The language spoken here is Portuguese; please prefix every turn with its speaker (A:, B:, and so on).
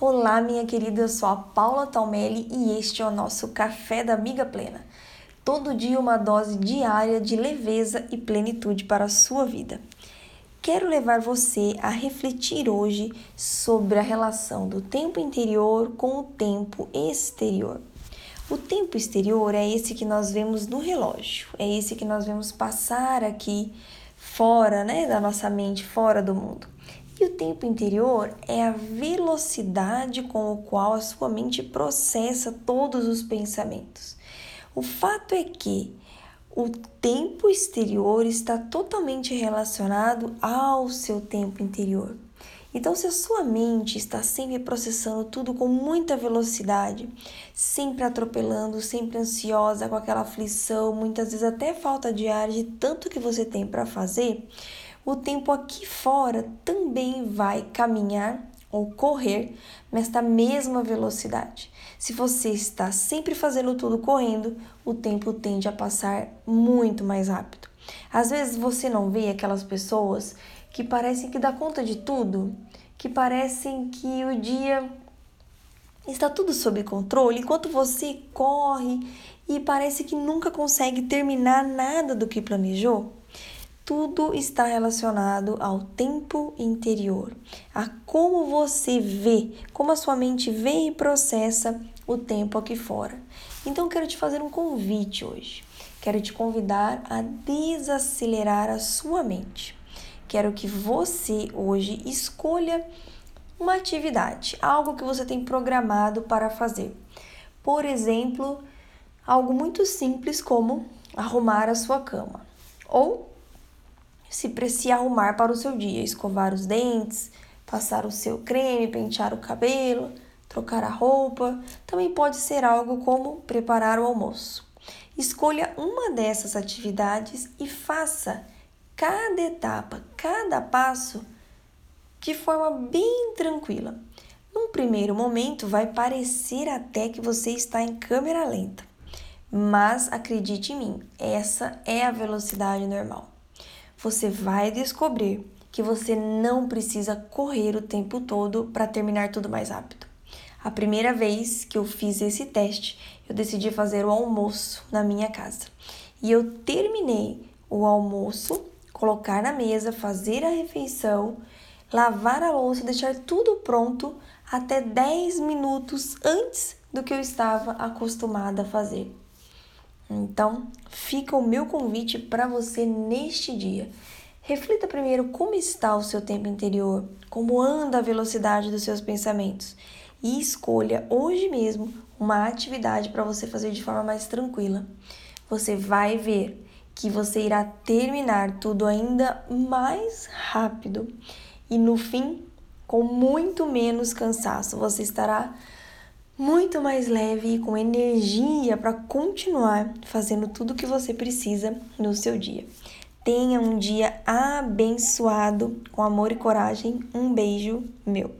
A: Olá, minha querida, eu sou a Paula Talmelli e este é o nosso Café da Amiga Plena. Todo dia uma dose diária de leveza e plenitude para a sua vida. Quero levar você a refletir hoje sobre a relação do tempo interior com o tempo exterior. O tempo exterior é esse que nós vemos no relógio, é esse que nós vemos passar aqui fora, né, da nossa mente, fora do mundo. E o tempo interior é a velocidade com o qual a sua mente processa todos os pensamentos. O fato é que o tempo exterior está totalmente relacionado ao seu tempo interior. Então, se a sua mente está sempre processando tudo com muita velocidade, sempre atropelando, sempre ansiosa, com aquela aflição, muitas vezes até falta de ar de tanto que você tem para fazer, o tempo aqui fora também vai caminhar ou correr nesta mesma velocidade. Se você está sempre fazendo tudo correndo, o tempo tende a passar muito mais rápido. Às vezes você não vê aquelas pessoas que parecem que dá conta de tudo, que parecem que o dia está tudo sob controle, enquanto você corre e parece que nunca consegue terminar nada do que planejou tudo está relacionado ao tempo interior, a como você vê, como a sua mente vê e processa o tempo aqui fora. Então, quero te fazer um convite hoje. Quero te convidar a desacelerar a sua mente. Quero que você hoje escolha uma atividade, algo que você tem programado para fazer. Por exemplo, algo muito simples como arrumar a sua cama ou se se arrumar para o seu dia, escovar os dentes, passar o seu creme, pentear o cabelo, trocar a roupa. Também pode ser algo como preparar o almoço. Escolha uma dessas atividades e faça cada etapa, cada passo de forma bem tranquila. Num primeiro momento, vai parecer até que você está em câmera lenta, mas acredite em mim, essa é a velocidade normal você vai descobrir que você não precisa correr o tempo todo para terminar tudo mais rápido. A primeira vez que eu fiz esse teste, eu decidi fazer o almoço na minha casa. E eu terminei o almoço, colocar na mesa, fazer a refeição, lavar a louça, deixar tudo pronto até 10 minutos antes do que eu estava acostumada a fazer. Então, fica o meu convite para você neste dia. Reflita primeiro como está o seu tempo interior, como anda a velocidade dos seus pensamentos e escolha hoje mesmo uma atividade para você fazer de forma mais tranquila. Você vai ver que você irá terminar tudo ainda mais rápido e no fim com muito menos cansaço. Você estará muito mais leve e com energia para continuar fazendo tudo o que você precisa no seu dia. Tenha um dia abençoado, com amor e coragem. Um beijo meu.